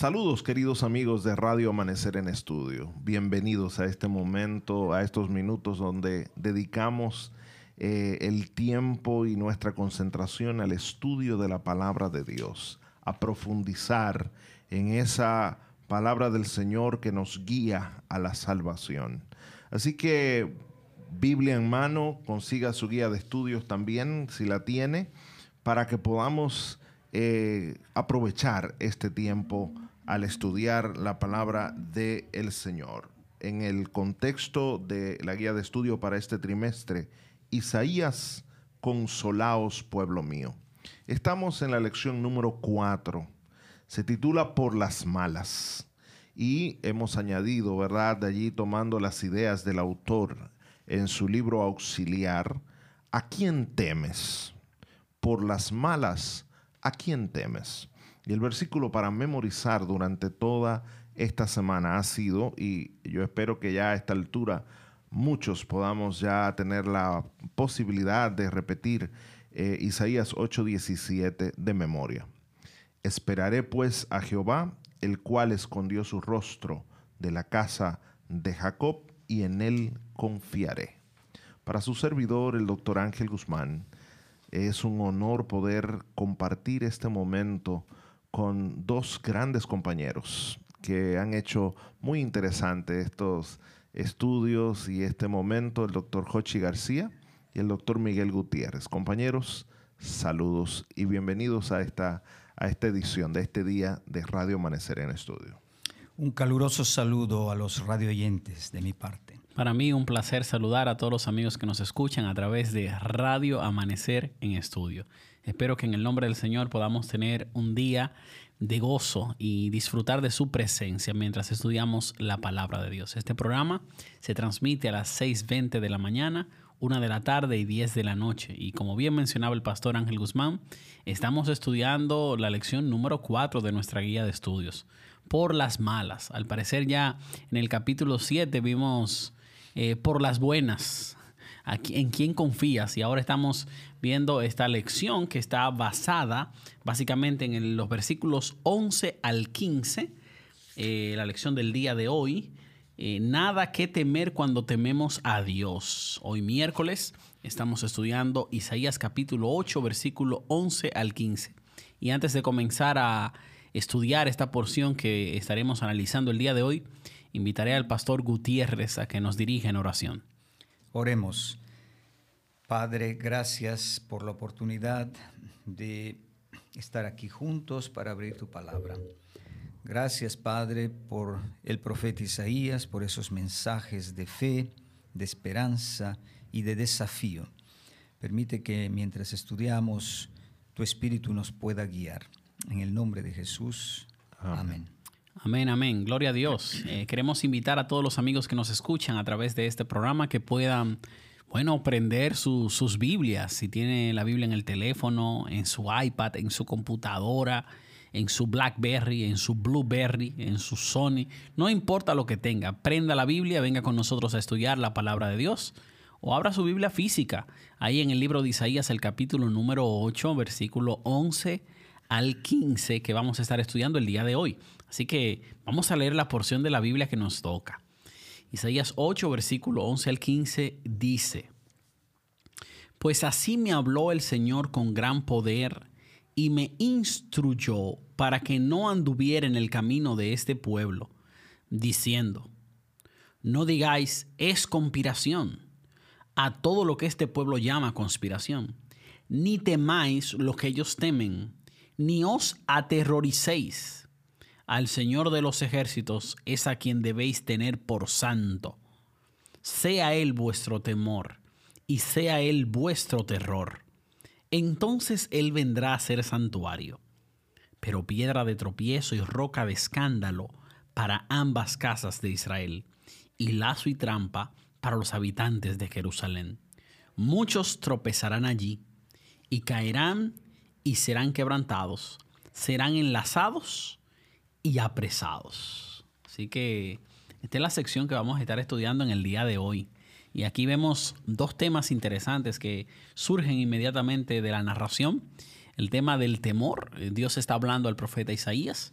Saludos queridos amigos de Radio Amanecer en Estudio. Bienvenidos a este momento, a estos minutos donde dedicamos eh, el tiempo y nuestra concentración al estudio de la palabra de Dios, a profundizar en esa palabra del Señor que nos guía a la salvación. Así que Biblia en mano, consiga su guía de estudios también, si la tiene, para que podamos eh, aprovechar este tiempo al estudiar la palabra del el Señor. En el contexto de la guía de estudio para este trimestre, Isaías, consolaos pueblo mío. Estamos en la lección número 4. Se titula Por las malas. Y hemos añadido, ¿verdad? De allí tomando las ideas del autor en su libro auxiliar, ¿a quién temes? Por las malas ¿a quién temes? Y el versículo para memorizar durante toda esta semana ha sido, y yo espero que ya a esta altura muchos podamos ya tener la posibilidad de repetir eh, Isaías 8:17 de memoria. Esperaré pues a Jehová, el cual escondió su rostro de la casa de Jacob, y en él confiaré. Para su servidor, el doctor Ángel Guzmán, es un honor poder compartir este momento con dos grandes compañeros que han hecho muy interesante estos estudios y este momento, el doctor Jochi García y el doctor Miguel Gutiérrez. Compañeros, saludos y bienvenidos a esta, a esta edición de este día de Radio Amanecer en Estudio. Un caluroso saludo a los radio oyentes de mi parte. Para mí un placer saludar a todos los amigos que nos escuchan a través de Radio Amanecer en Estudio. Espero que en el nombre del Señor podamos tener un día de gozo y disfrutar de su presencia mientras estudiamos la palabra de Dios. Este programa se transmite a las 6.20 de la mañana, 1 de la tarde y 10 de la noche. Y como bien mencionaba el pastor Ángel Guzmán, estamos estudiando la lección número 4 de nuestra guía de estudios, por las malas. Al parecer ya en el capítulo 7 vimos eh, por las buenas. ¿En quién confías? Y ahora estamos viendo esta lección que está basada básicamente en los versículos 11 al 15, eh, la lección del día de hoy. Eh, nada que temer cuando tememos a Dios. Hoy miércoles estamos estudiando Isaías capítulo 8, versículo 11 al 15. Y antes de comenzar a estudiar esta porción que estaremos analizando el día de hoy, invitaré al pastor Gutiérrez a que nos dirija en oración. Oremos. Padre, gracias por la oportunidad de estar aquí juntos para abrir tu palabra. Gracias, Padre, por el profeta Isaías, por esos mensajes de fe, de esperanza y de desafío. Permite que mientras estudiamos, tu Espíritu nos pueda guiar. En el nombre de Jesús. Amén. Amén, amén. Gloria a Dios. Eh, queremos invitar a todos los amigos que nos escuchan a través de este programa que puedan, bueno, prender sus Biblias. Si tiene la Biblia en el teléfono, en su iPad, en su computadora, en su BlackBerry, en su Blueberry, en su Sony. No importa lo que tenga. Prenda la Biblia, venga con nosotros a estudiar la palabra de Dios. O abra su Biblia física. Ahí en el libro de Isaías, el capítulo número 8, versículo 11 al 15 que vamos a estar estudiando el día de hoy. Así que vamos a leer la porción de la Biblia que nos toca. Isaías 8, versículo 11 al 15 dice, Pues así me habló el Señor con gran poder y me instruyó para que no anduviera en el camino de este pueblo, diciendo, No digáis, es conspiración, a todo lo que este pueblo llama conspiración, ni temáis lo que ellos temen ni os aterroricéis. Al Señor de los ejércitos es a quien debéis tener por santo. Sea Él vuestro temor y sea Él vuestro terror. Entonces Él vendrá a ser santuario, pero piedra de tropiezo y roca de escándalo para ambas casas de Israel, y lazo y trampa para los habitantes de Jerusalén. Muchos tropezarán allí y caerán y serán quebrantados, serán enlazados y apresados. Así que esta es la sección que vamos a estar estudiando en el día de hoy. Y aquí vemos dos temas interesantes que surgen inmediatamente de la narración. El tema del temor, Dios está hablando al profeta Isaías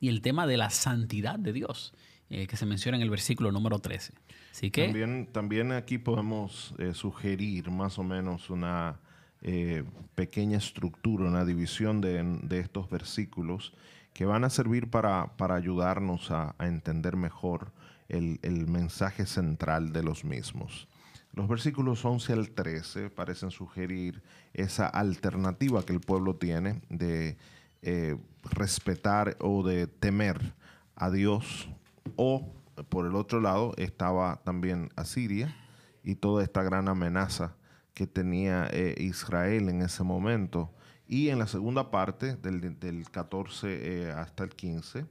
y el tema de la santidad de Dios, eh, que se menciona en el versículo número 13. Así que... También, también aquí podemos eh, sugerir más o menos una eh, pequeña estructura, una división de, estos versículos que van a servir para, para ayudarnos a, entender mejor el, el mensaje central de los mismos. Los versículos 11 al 13 parecen sugerir esa alternativa que el pueblo tiene de eh, respetar o de temer a Dios. O, por el otro lado, estaba también Asiria y toda esta gran amenaza que tenía eh, Israel en ese momento. Y en la segunda parte, del, del 14 eh, hasta el 15,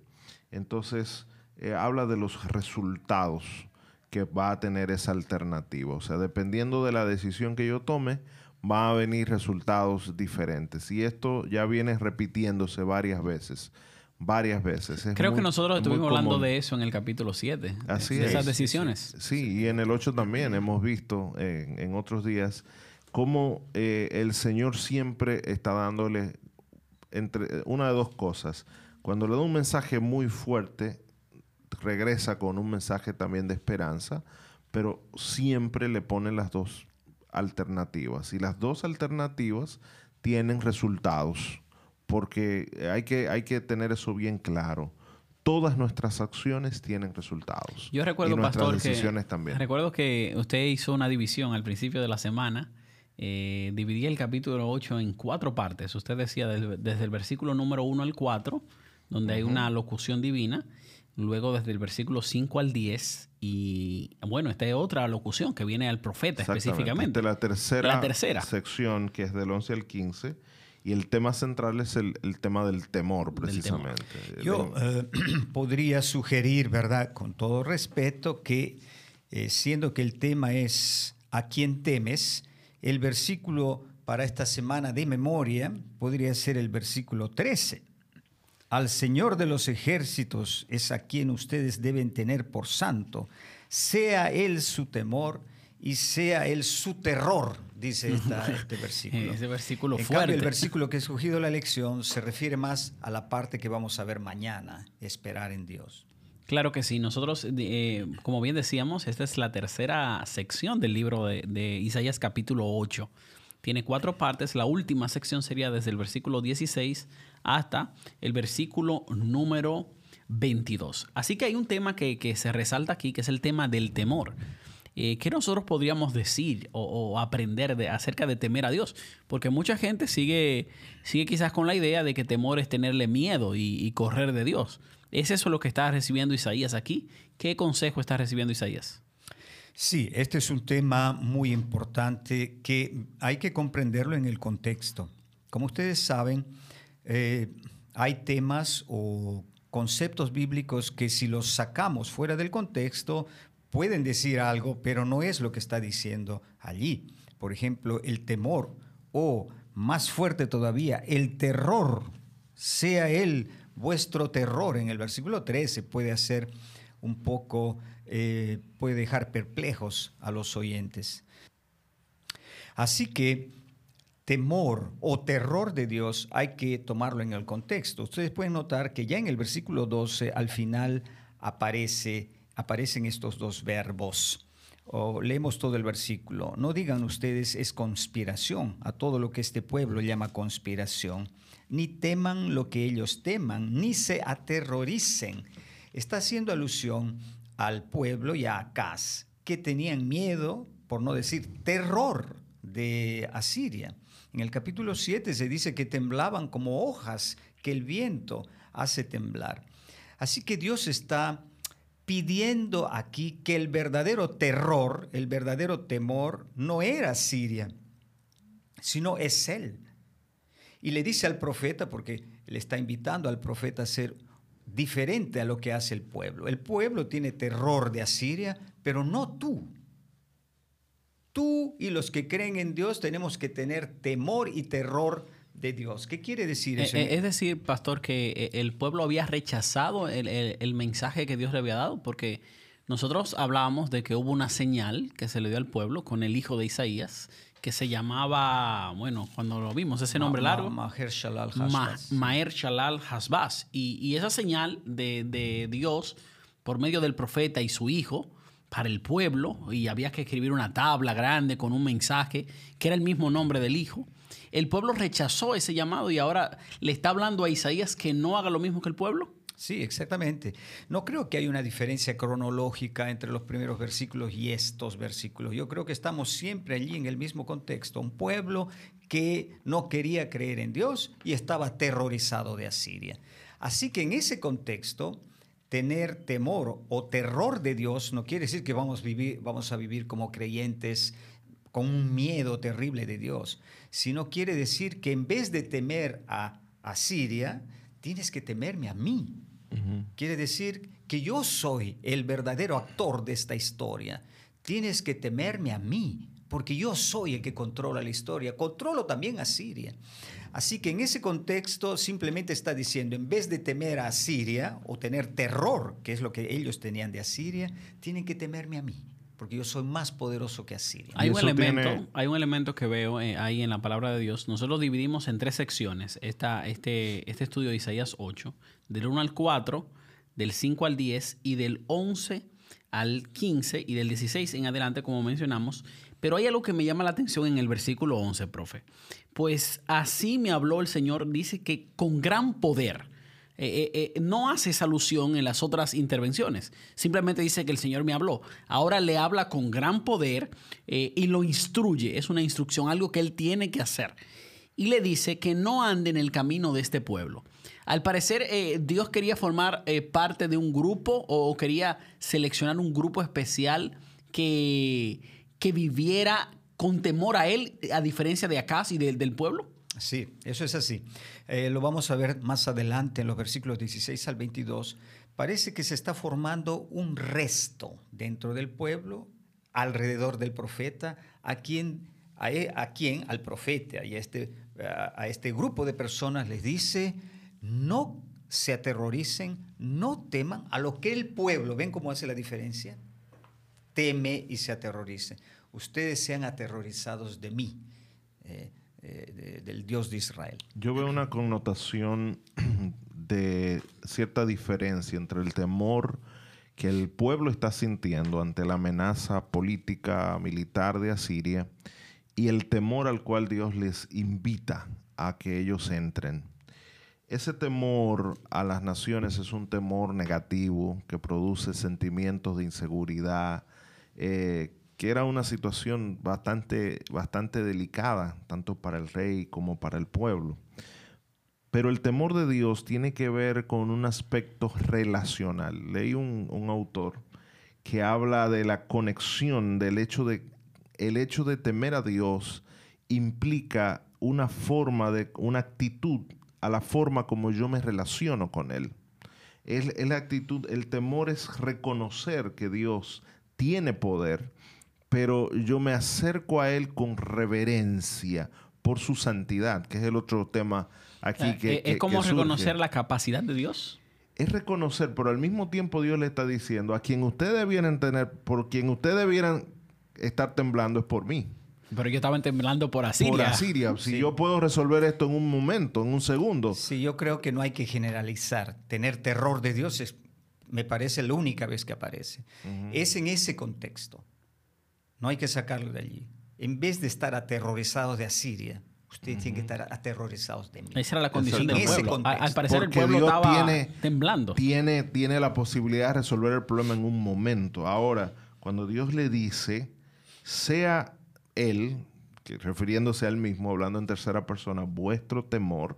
entonces habla de los resultados que va a tener esa alternativa. O sea, dependiendo de la decisión que yo tome, va a venir resultados diferentes. Y esto ya viene repitiéndose varias veces. Varias veces. Creo que nosotros estuvimos hablando de eso en el capítulo 7. Así de esas decisiones. Sí, y en el 8 también hemos visto en, otros días cómo eh, el Señor siempre está dándole entre una de dos cosas. Cuando le da un mensaje muy fuerte, regresa con un mensaje también de esperanza, pero siempre le pone las dos alternativas. Y las dos alternativas tienen resultados, porque hay que, hay que tener eso bien claro. Todas nuestras acciones tienen resultados. Yo recuerdo, y Pastor, decisiones también. recuerdo que usted hizo una división al principio de la semana. Eh, dividía el capítulo 8 en cuatro partes. Usted decía desde, el versículo número 1 al 4, donde hay una locución divina, luego desde el versículo 5 al 10 y bueno, esta es otra locución que viene al profeta específicamente. la tercera, la tercera sección que es del 11 al 15 y el tema central es el, tema del temor precisamente. Yo eh, podría sugerir, ¿verdad? Con todo respeto, que eh, siendo que el tema es a quién temes, el versículo para esta semana de memoria podría ser el versículo 13 al Señor de los ejércitos es a quien ustedes deben tener por santo, sea Él su temor y sea Él su terror, dice este versículo. Ese versículo en fuerte. Cambio, el versículo que he escogido la lección se refiere más a la parte que vamos a ver mañana, esperar en Dios. Claro que sí. Nosotros, eh, como bien decíamos, esta es la tercera sección del libro de, Isaías capítulo 8. Tiene cuatro partes. La última sección sería desde el versículo 16 hasta el versículo número 22. Así que hay un tema que, se resalta aquí, que es el tema del temor. Eh, ¿Qué nosotros podríamos decir o, aprender de, acerca de temer a Dios? Porque mucha gente sigue, sigue quizás con la idea de que temor es tenerle miedo y, correr de Dios. ¿Es eso lo que está recibiendo Isaías aquí? ¿Qué consejo está recibiendo Isaías? Sí, este es un tema muy importante que hay que comprenderlo en el contexto. Como ustedes saben, eh, hay temas o conceptos bíblicos que si los sacamos fuera del contexto pueden decir algo, pero no es lo que está diciendo allí. Por ejemplo, el temor o más fuerte todavía, el terror, sea él vuestro terror en el versículo 13 puede hacer un poco, eh, puede dejar perplejos a los oyentes. Así que temor o terror de Dios hay que tomarlo en el contexto. Ustedes pueden notar que ya en el versículo 12 al final aparece, aparecen estos dos verbos. O leemos todo el versículo. No digan ustedes es conspiración a todo lo que este pueblo llama conspiración. Ni teman lo que ellos teman, ni se aterroricen. Está haciendo alusión al pueblo y a Acaz, que tenían miedo, por no decir terror, de Asiria. En el capítulo 7 se dice que temblaban como hojas que el viento hace temblar. Así que Dios está pidiendo aquí que el verdadero terror, el verdadero temor, no era Siria, sino es Él. Y le dice al profeta, porque le está invitando al profeta a ser diferente a lo que hace el pueblo. El pueblo tiene terror de Asiria, pero no tú. Tú y los que creen en Dios tenemos que tener temor y terror de Dios. ¿Qué quiere decir eso? Eh, eh, es decir, pastor, que eh, el pueblo había rechazado el, mensaje que Dios le había dado, porque nosotros hablábamos de que hubo una señal que se le dio al pueblo con el hijo de Isaías, que se llamaba, bueno, cuando lo vimos, ese nombre largo. Maher Shalal Hasbaz. Maher Shalal Hasbaz. Y, esa señal de, Dios por medio del profeta y su hijo el pueblo, y había que escribir una tabla grande con un mensaje que era el mismo nombre del hijo. El pueblo rechazó ese llamado y ahora le está hablando a Isaías que no haga lo mismo que el pueblo. Sí, exactamente. No creo que haya una diferencia cronológica entre los primeros versículos y estos versículos. Yo creo que estamos siempre allí en el mismo contexto. Un pueblo que no quería creer en Dios y estaba aterrorizado de Asiria. Así que en ese contexto, tener temor o terror de Dios no quiere decir que vamos a vivir, vamos a vivir como creyentes con un miedo terrible de Dios, sino quiere decir que en vez de temer a Asiria, tienes que temerme a mí. Quiere decir que yo soy el verdadero actor de esta historia. Tienes que temerme a mí, porque yo soy el que controla la historia. Controlo también a Siria. Así que en ese contexto simplemente está diciendo, en vez de temer a Siria o tener terror, que es lo que ellos tenían de Asiria, tienen que temerme a mí porque yo soy más poderoso que Asiria. Hay un, elemento, hay un elemento que veo eh, ahí en la palabra de Dios. Nosotros dividimos en tres secciones esta, este, este estudio de Isaías 8 del 1 al 4, del 5 al 10 y del 11 al 15 y del 16 en adelante, como mencionamos. Pero hay algo que me llama la atención en el versículo 11, profe. Pues así me habló el Señor, dice que con gran poder. Eh, eh, eh, no hace esa alusión en las otras intervenciones. Simplemente dice que el Señor me habló. Ahora le habla con gran poder y lo instruye. Es una instrucción, algo que él tiene que hacer. Y le dice que no ande en el camino de este pueblo. Al parecer, Dios quería formar parte de un grupo o quería seleccionar un grupo especial que, que viviera con temor a Él, a diferencia de Acá y del pueblo. Sí, eso es así. Eh, lo vamos a ver más adelante en los versículos 16 al 22. Parece que se está formando un resto dentro del pueblo, alrededor del profeta, a quien, a, e, a quien al profeta y a este, a este grupo de personas les dice, no se aterroricen, no teman a lo que el pueblo, ¿ven cómo hace la diferencia? Teme y se aterrorice. Ustedes sean aterrorizados de mí, eh, eh, del Dios de Israel. Yo veo una connotación de cierta diferencia entre el temor que el pueblo está sintiendo ante la amenaza política militar de Asiria y el temor al cual Dios les invita a que ellos entren. Ese temor a las naciones es un temor negativo que produce sentimientos de inseguridad, eh, que era una situación bastante, bastante delicada, tanto para el rey como para el pueblo. Pero el temor de Dios tiene que ver con un aspecto relacional. Leí un, un autor que habla de la conexión del hecho de el hecho de temer a Dios implica una forma de una actitud a la forma como yo me relaciono con Él. Es, la actitud, el temor es reconocer que Dios tiene poder, pero yo me acerco a Él con reverencia por su santidad, que es el otro tema aquí que... Eh, ¿Es como reconocer la capacidad de Dios? Es reconocer, pero al mismo tiempo Dios le está diciendo, a quien ustedes debieran tener, por quien ustedes debieran estar temblando es por mí. Pero yo estaba temblando por Asiria. Por Asiria. Si yo puedo resolver esto en un momento, en un segundo. Sí, yo creo que no hay que generalizar. Tener terror de Dios es, me parece la única vez que aparece. Es en ese contexto. No hay que sacarlo de allí. En vez de estar aterrorizados de Asiria, ustedes tienen que estar aterrorizados de mí. Esa era la condición del pueblo. Al, parecer el pueblo estaba temblando. Tiene, tiene la posibilidad de resolver el problema en un momento. Ahora, cuando Dios le dice, sea él, refiriéndose al mismo, hablando en tercera persona, vuestro temor,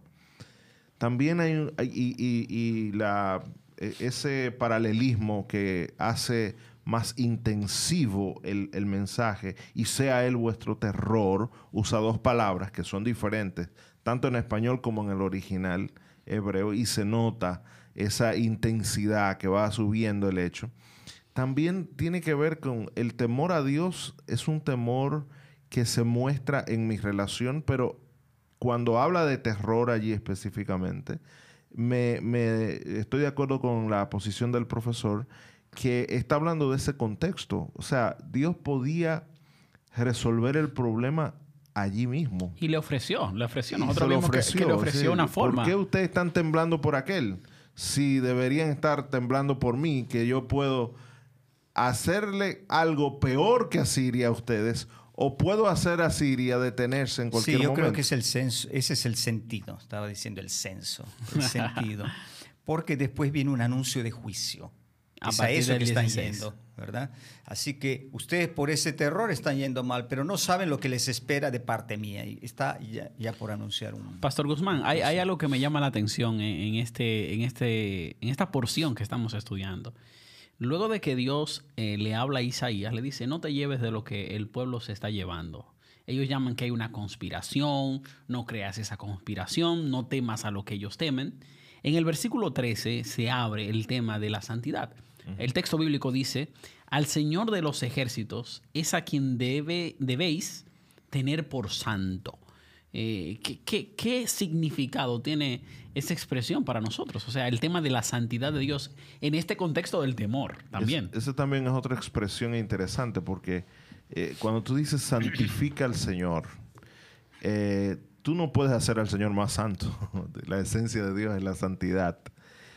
también hay, y, la, ese paralelismo que hace más intensivo el, el, mensaje y sea él vuestro terror, usa dos palabras que son diferentes, tanto en español como en el original hebreo, y se nota esa intensidad que va subiendo el hecho. También tiene que ver con el temor a Dios, es un temor que se muestra en mi relación, pero cuando habla de terror allí específicamente, me, estoy de acuerdo con la posición del profesor que está hablando de ese contexto. O sea, Dios podía resolver el problema allí mismo. Y le ofreció, le ofreció. Nosotros vimos que- que, le ofreció sí. una forma. ¿Por qué ustedes están temblando por aquel? Si deberían estar temblando por mí, que yo puedo hacerle algo peor que a Siria a ustedes, o puedo hacer a Siria detenerse en Sí, cualquier yo momento. creo que es el censo, ese es el sentido, estaba diciendo el censo, el sentido. Porque después viene un anuncio de juicio. A Es a eso que están 16. yendo, ¿verdad? Así que ustedes por ese terror están yendo mal, pero no saben lo que les espera de parte mía. Y está ya, ya por anunciar un... Pastor Guzmán, hay, hay algo que me llama la atención en, en este, en, este, en esta porción que estamos estudiando. Luego de que Dios eh, le habla a Isaías, le dice, no te lleves de lo que el pueblo se está llevando. Ellos llaman que hay una conspiración, no creas esa conspiración, no temas a lo que ellos temen. En el versículo 13 se abre el tema de la santidad. El texto bíblico dice, al Señor de los ejércitos es a quien debe, debéis tener por santo. Eh, ¿qué, qué, qué significado tiene esa expresión para nosotros? O sea, el tema de la santidad de Dios en este contexto del temor también. Es- esa también es otra expresión interesante porque eh, cuando tú dices santifica al Señor, eh, tú no puedes hacer al Señor más santo. la esencia de Dios es la santidad.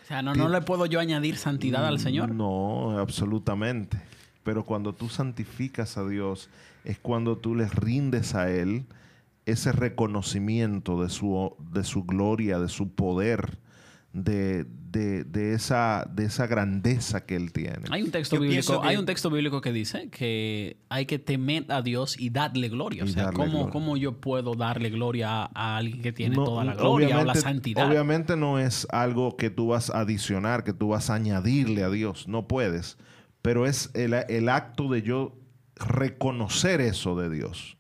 o sea, no, no le puedo yo añadir santidad al Señor. No, absolutamente. Pero cuando tú santificas a Dios es cuando tú les rindes a Él ese reconocimiento de su, de su gloria, de su poder, de, de- de esa, de esa grandeza que Él tiene. Hay un texto Yo bíblico, que- hay un texto bíblico que dice que hay que temer a Dios y darle gloria. O sea, darle ¿cómo, gloria. cómo yo puedo darle gloria a, alguien que tiene No, toda la gloria o la obviamente- santidad? Obviamente no es algo que tú vas a adicionar, que tú vas a añadirle a Dios. No puedes. Pero es el, el acto de yo reconocer eso de Dios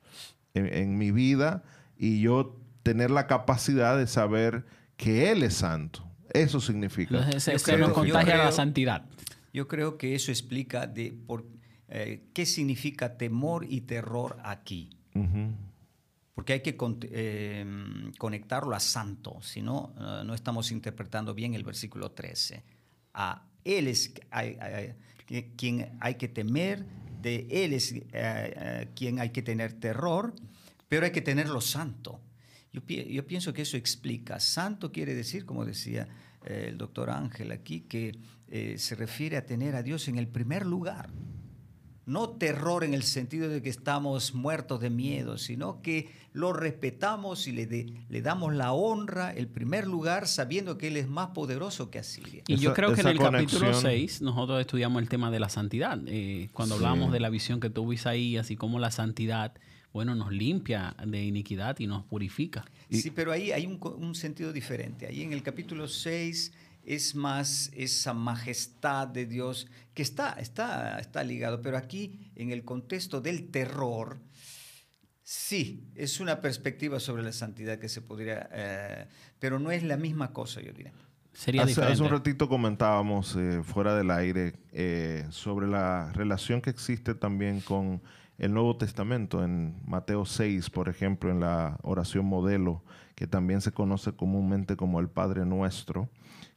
en, en mi vida y yo tener la capacidad de saber que Él es santo. Eso significa. Nos yo contagia la santidad. Yo creo que eso explica de por, eh, qué significa temor y terror aquí. Porque hay que con- eh, conectarlo a santo, si no, eh, no estamos interpretando bien el versículo 13. A Él es hay- hay- que- quien hay que temer, de Él es eh, quien hay que tener terror, pero hay que tenerlo santo. Yo, yo pienso que eso explica. Santo quiere decir, como decía eh, el doctor Ángel aquí, que eh, se refiere a tener a Dios en el primer lugar. No terror en el sentido de que estamos muertos de miedo, sino que lo respetamos y le, de- le damos la honra, el primer lugar, sabiendo que Él es más poderoso que Asiria. Y yo creo que en el capítulo conexión- 6 nosotros estudiamos el tema de la santidad. Eh, cuando hablábamos Sí. de la visión que tuvo Isaías y cómo la santidad, bueno, nos limpia de iniquidad y nos purifica. Sí, pero ahí hay un, co- un sentido diferente. Ahí en el capítulo 6 es más esa majestad de Dios que está, está, está ligado, pero aquí en el contexto del terror, sí, es una perspectiva sobre la santidad que se podría, eh, pero no es la misma cosa, yo diría. Sería Hace, diferente. hace un ratito comentábamos eh, fuera del aire eh, sobre la relación que existe también con el Nuevo Testamento. En Mateo 6, por ejemplo, en la oración modelo, que también se conoce comúnmente como el Padre Nuestro,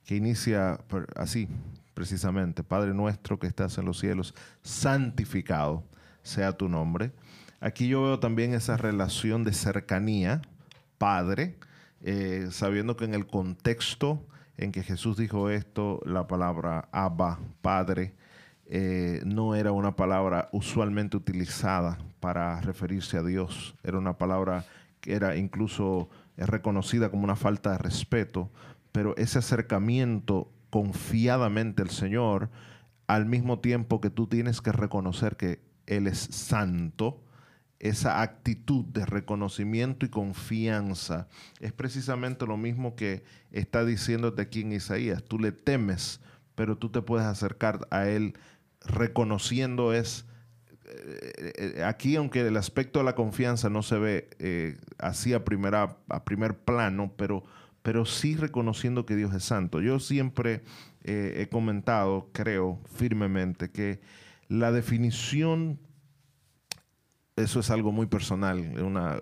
que inicia así, precisamente, Padre Nuestro que estás en los cielos, santificado sea tu nombre. Aquí yo veo también esa relación de cercanía, Padre, eh, sabiendo que en el contexto en que Jesús dijo esto, la palabra Abba, Padre, eh, no era una palabra usualmente utilizada para referirse a Dios. Era una palabra que era incluso eh, reconocida como una falta de respeto, pero ese acercamiento confiadamente al Señor, al mismo tiempo que tú tienes que reconocer que Él es santo, esa actitud de reconocimiento y confianza es precisamente lo mismo que está diciéndote aquí en Isaías. Tú le temes, pero tú te puedes acercar a Él reconociendo es... eh, eh, Aquí, aunque el aspecto de la confianza no se ve eh, así a, primera, a primer plano, pero, pero sí reconociendo que Dios es santo. Yo siempre he comentado, creo firmemente, que la definición eso es algo muy personal, una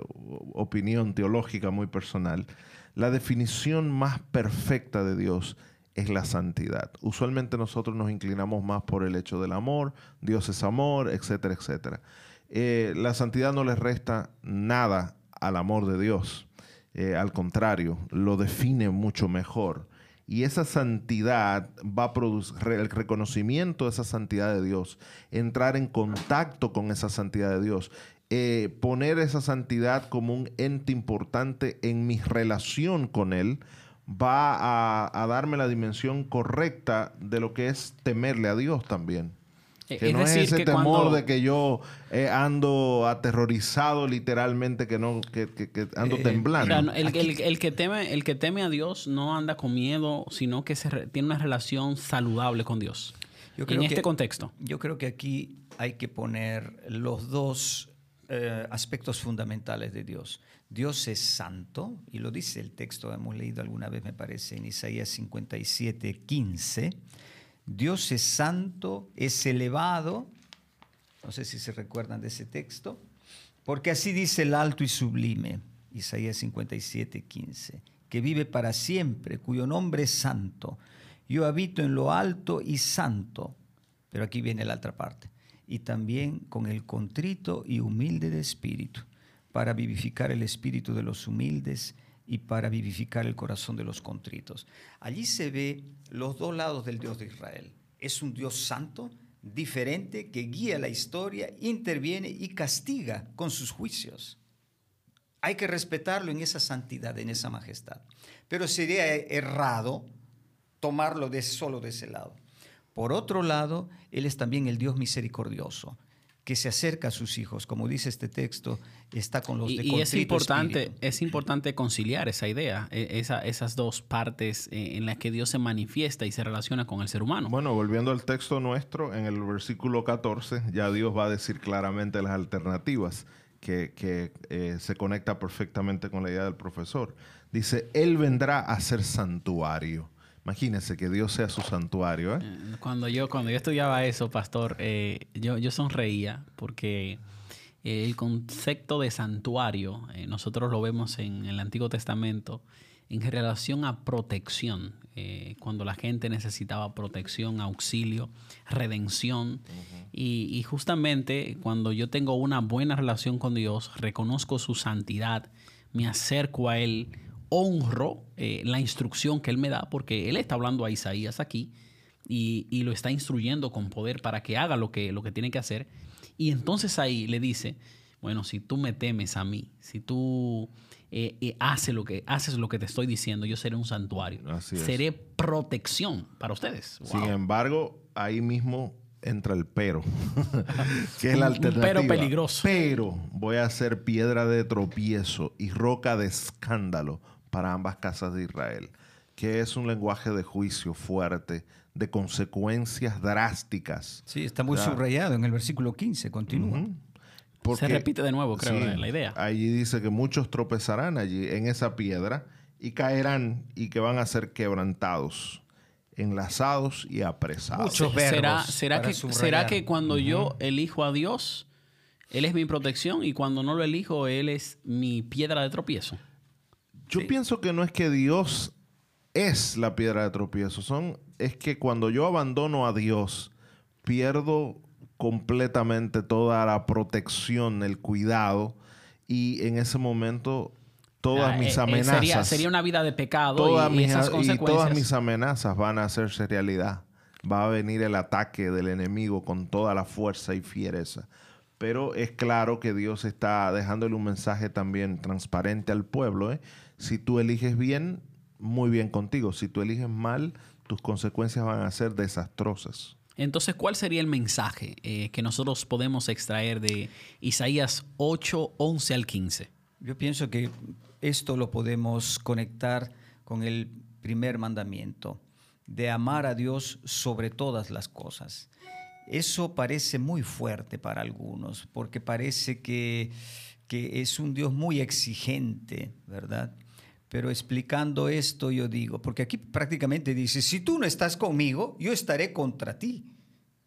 opinión teológica muy personal. La definición más perfecta de Dios es la santidad. Usualmente nosotros nos inclinamos más por el hecho del amor, Dios es amor, etcétera, etcétera. Eh, la santidad no le resta nada al amor de Dios. Eh, al contrario, lo define mucho mejor. Y esa santidad va a producir el reconocimiento de esa santidad de Dios, entrar en contacto con esa santidad de Dios, eh, poner esa santidad como un ente importante en mi relación con Él, va a, darme la dimensión correcta de lo que es temerle a Dios también. E, que no es ese temor de que yo eh, ando aterrorizado literalmente, que no, que, ando eh, temblando. el, que teme, el que teme a Dios no anda con miedo, sino que se tiene una relación saludable con Dios. en este contexto. Yo creo que aquí hay que poner los dos eh, aspectos fundamentales de Dios. Dios es santo, y lo dice el texto, hemos leído alguna vez, me parece, en Isaías 57, 15. Dios es santo, es elevado, no sé si se recuerdan de ese texto, porque así dice el alto y sublime, Isaías 57, 15, que vive para siempre, cuyo nombre es santo. Yo habito en lo alto y santo, pero aquí viene la otra parte y también con el contrito y humilde de espíritu, para vivificar el espíritu de los humildes y para vivificar el corazón de los contritos. Allí se ve los dos lados del Dios de Israel. Es un Dios santo, diferente, que guía la historia, interviene y castiga con sus juicios. Hay que respetarlo en esa santidad, en esa majestad. Pero sería errado tomarlo de solo de ese lado. Por otro lado, Él es también el Dios misericordioso, que se acerca a sus hijos, como dice este texto, está con los de Y es importante, es importante conciliar esa idea, e, esas dos partes eh, en las que Dios se manifiesta y se relaciona con el ser humano. Bueno, volviendo al texto nuestro, en el versículo 14 ya Dios va a decir claramente las alternativas que, eh, se conecta perfectamente con la idea del profesor. Dice, Él vendrá a ser santuario Imagínese que Dios sea su santuario. ¿eh? Eh, cuando, yo, cuando yo estudiaba eso, pastor, eh, yo, yo sonreía porque el concepto de santuario, nosotros lo vemos en, el Antiguo Testamento en relación a protección, cuando la gente necesitaba protección, auxilio, redención. y, y justamente cuando yo tengo una buena relación con Dios, reconozco su santidad, me acerco a Él, honro eh, la instrucción que él me da, porque él está hablando a Isaías aquí y, lo está instruyendo con poder para que haga lo que, lo que tiene que hacer. Y entonces ahí le dice, bueno, si tú me temes a mí, si tú eh, eh, haces, lo que, haces lo que te estoy diciendo, yo seré un santuario. seré protección para ustedes. Sin embargo, ahí mismo entra el pero, que es la alternativa. pero peligroso. Pero voy a ser piedra de tropiezo y roca de escándalo para ambas casas de Israel, que es un lenguaje de juicio fuerte, de consecuencias drásticas. Sí, está muy subrayado en el versículo 15, continúa. Se repite de nuevo, creo, la idea. Allí dice que muchos tropezarán allí en esa piedra y caerán y que van a ser quebrantados, enlazados y apresados. Muchos ¿Será, será, que, ¿Será que cuando yo elijo a Dios, Él es mi protección y cuando no lo elijo, Él es mi piedra de tropiezo? Yo pienso que no es que Dios es la piedra de tropiezo, son, es que cuando yo abandono a Dios, pierdo completamente toda la protección, el cuidado, y en ese momento todas ah, mis eh, eh, amenazas... sería, una vida de pecado todas y, mis, esas consecuencias. Y todas mis amenazas van a hacerse realidad. Va a venir el ataque del enemigo con toda la fuerza y fiereza. Pero es claro que Dios está dejándole un mensaje también transparente al pueblo. ¿eh? Si tú eliges bien, muy bien contigo. Si tú eliges mal, tus consecuencias van a ser desastrosas. Entonces, ¿cuál sería el mensaje eh, que nosotros podemos extraer de Isaías 8, 11 al 15? Yo pienso que esto lo podemos conectar con el primer mandamiento, de amar a Dios sobre todas las cosas. Eso parece muy fuerte para algunos, porque parece que, que es un Dios muy exigente, ¿verdad? Pero explicando esto yo digo, porque aquí prácticamente dice, si tú no estás conmigo, yo estaré contra ti.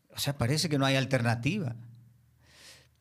O sea, parece que no hay alternativa.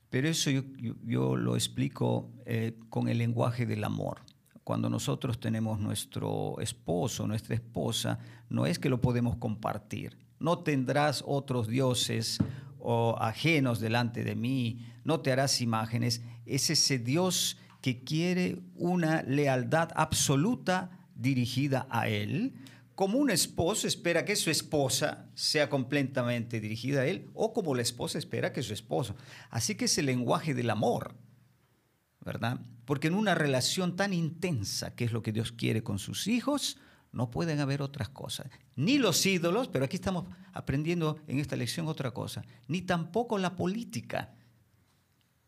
Pero eso yo, lo explico eh, con el lenguaje del amor. Cuando nosotros tenemos nuestro esposo, nuestra esposa, no es que lo podemos compartir. No tendrás otros dioses o ajenos delante de mí, no te harás imágenes. Es ese Dios que quiere una lealtad absoluta dirigida a Él, como un esposo espera que su esposa sea completamente dirigida a Él, o como la esposa espera que su esposo. Así que es el lenguaje del amor, ¿verdad? Porque en una relación tan intensa, que es lo que Dios quiere con sus hijos, no pueden haber otras cosas. Ni los ídolos, pero aquí estamos aprendiendo en esta lección otra cosa, ni tampoco la política.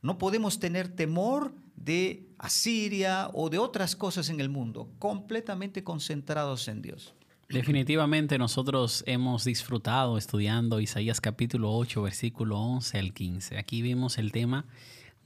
No podemos tener temor de Asiria o de otras cosas en el mundo, completamente concentrados en Dios. Definitivamente nosotros hemos disfrutado estudiando Isaías capítulo 8, versículo 11 al 15. Aquí vimos el tema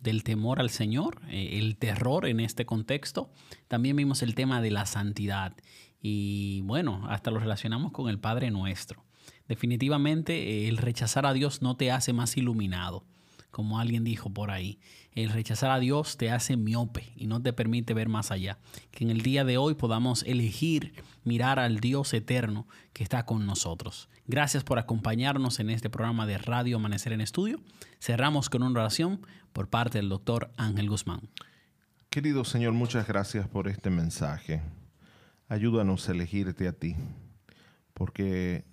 del temor al Señor, eh, el terror en este contexto. También vimos el tema de la santidad y bueno, hasta lo relacionamos con el Padre nuestro. Definitivamente el rechazar a Dios no te hace más iluminado, como alguien dijo por ahí. El rechazar a Dios te hace miope y no te permite ver más allá. Que en el día de hoy podamos elegir mirar al Dios eterno que está con nosotros. Gracias por acompañarnos en este programa de Radio Amanecer en Estudio. Cerramos con una oración por parte del doctor Ángel Guzmán. Querido Señor, muchas gracias por este mensaje. Ayúdanos a elegirte a ti, porque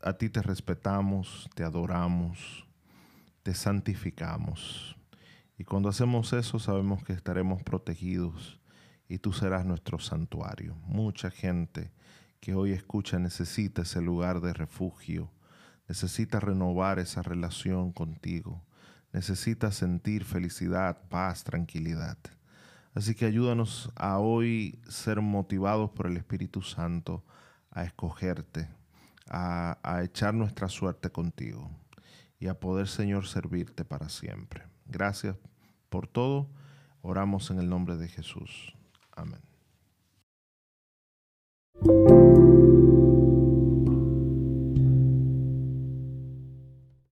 a ti te respetamos, te adoramos, te santificamos. Y cuando hacemos eso sabemos que estaremos protegidos y tú serás nuestro santuario. Mucha gente que hoy escucha necesita ese lugar de refugio, necesita renovar esa relación contigo, necesita sentir felicidad, paz, tranquilidad. Así que ayúdanos a hoy ser motivados por el Espíritu Santo a escogerte, a, a echar nuestra suerte contigo y a poder, Señor, servirte para siempre. Gracias por todo. Oramos en el nombre de Jesús. Amén.